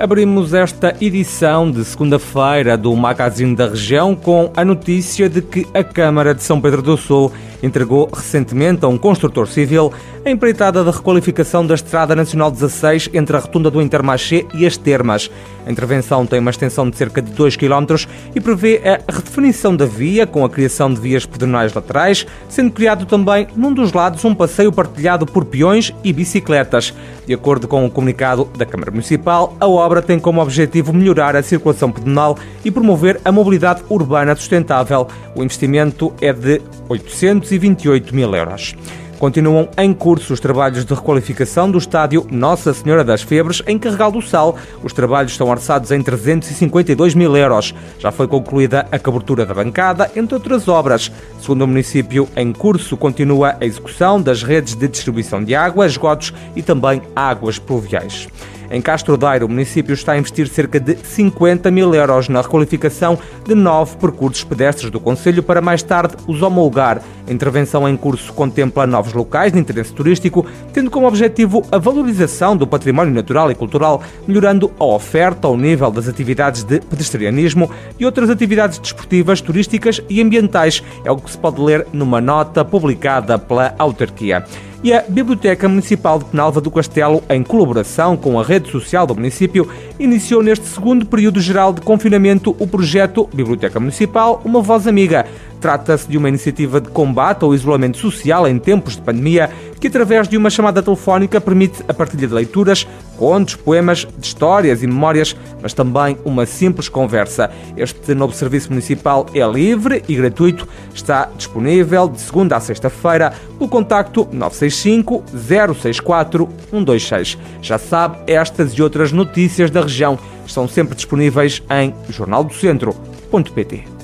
Abrimos esta edição de segunda-feira do Magazine da Região com a notícia de que a Câmara de São Pedro do Sul entregou recentemente a um construtor civil a empreitada da requalificação da Estrada Nacional 16 entre a rotunda do Intermarché e as Termas. A intervenção tem uma extensão de cerca de 2 km e prevê a redefinição da via com a criação de vias pedonais laterais, sendo criado também num dos lados um passeio partilhado por peões e bicicletas. De acordo com o comunicado da Câmara Municipal, a obra tem como objetivo melhorar a circulação pedonal e promover a mobilidade urbana sustentável. O investimento é de 828 mil euros. Continuam em curso os trabalhos de requalificação do estádio Nossa Senhora das Febres, em Carregal do Sal. Os trabalhos estão orçados em 352 mil euros. Já foi concluída a cobertura da bancada, entre outras obras. Segundo o município, em curso continua a execução das redes de distribuição de água, esgotos e também águas pluviais. Em Castro Daire, o município está a investir cerca de 50 mil euros na requalificação de nove percursos pedestres do Conselho para mais tarde os homologar. A intervenção em curso contempla novos locais de interesse turístico, tendo como objetivo a valorização do património natural e cultural, melhorando a oferta ao nível das atividades de pedestrianismo e outras atividades desportivas, turísticas e ambientais. É o que se pode ler numa nota publicada pela autarquia e a Biblioteca Municipal de Penalva do Castelo, em colaboração com a rede social do município, iniciou neste segundo período geral de confinamento o projeto Biblioteca Municipal Uma Voz Amiga. Trata-se de uma iniciativa de combate ao isolamento social em tempos de pandemia que, através de uma chamada telefónica, permite a partilha de leituras, contos, poemas, de histórias e memórias, mas também uma simples conversa. Este novo serviço municipal é livre e gratuito, está disponível de segunda a sexta-feira pelo contacto 965 064 126. Já sabe, estas e outras notícias da região estão sempre disponíveis em jornaldocentro.pt.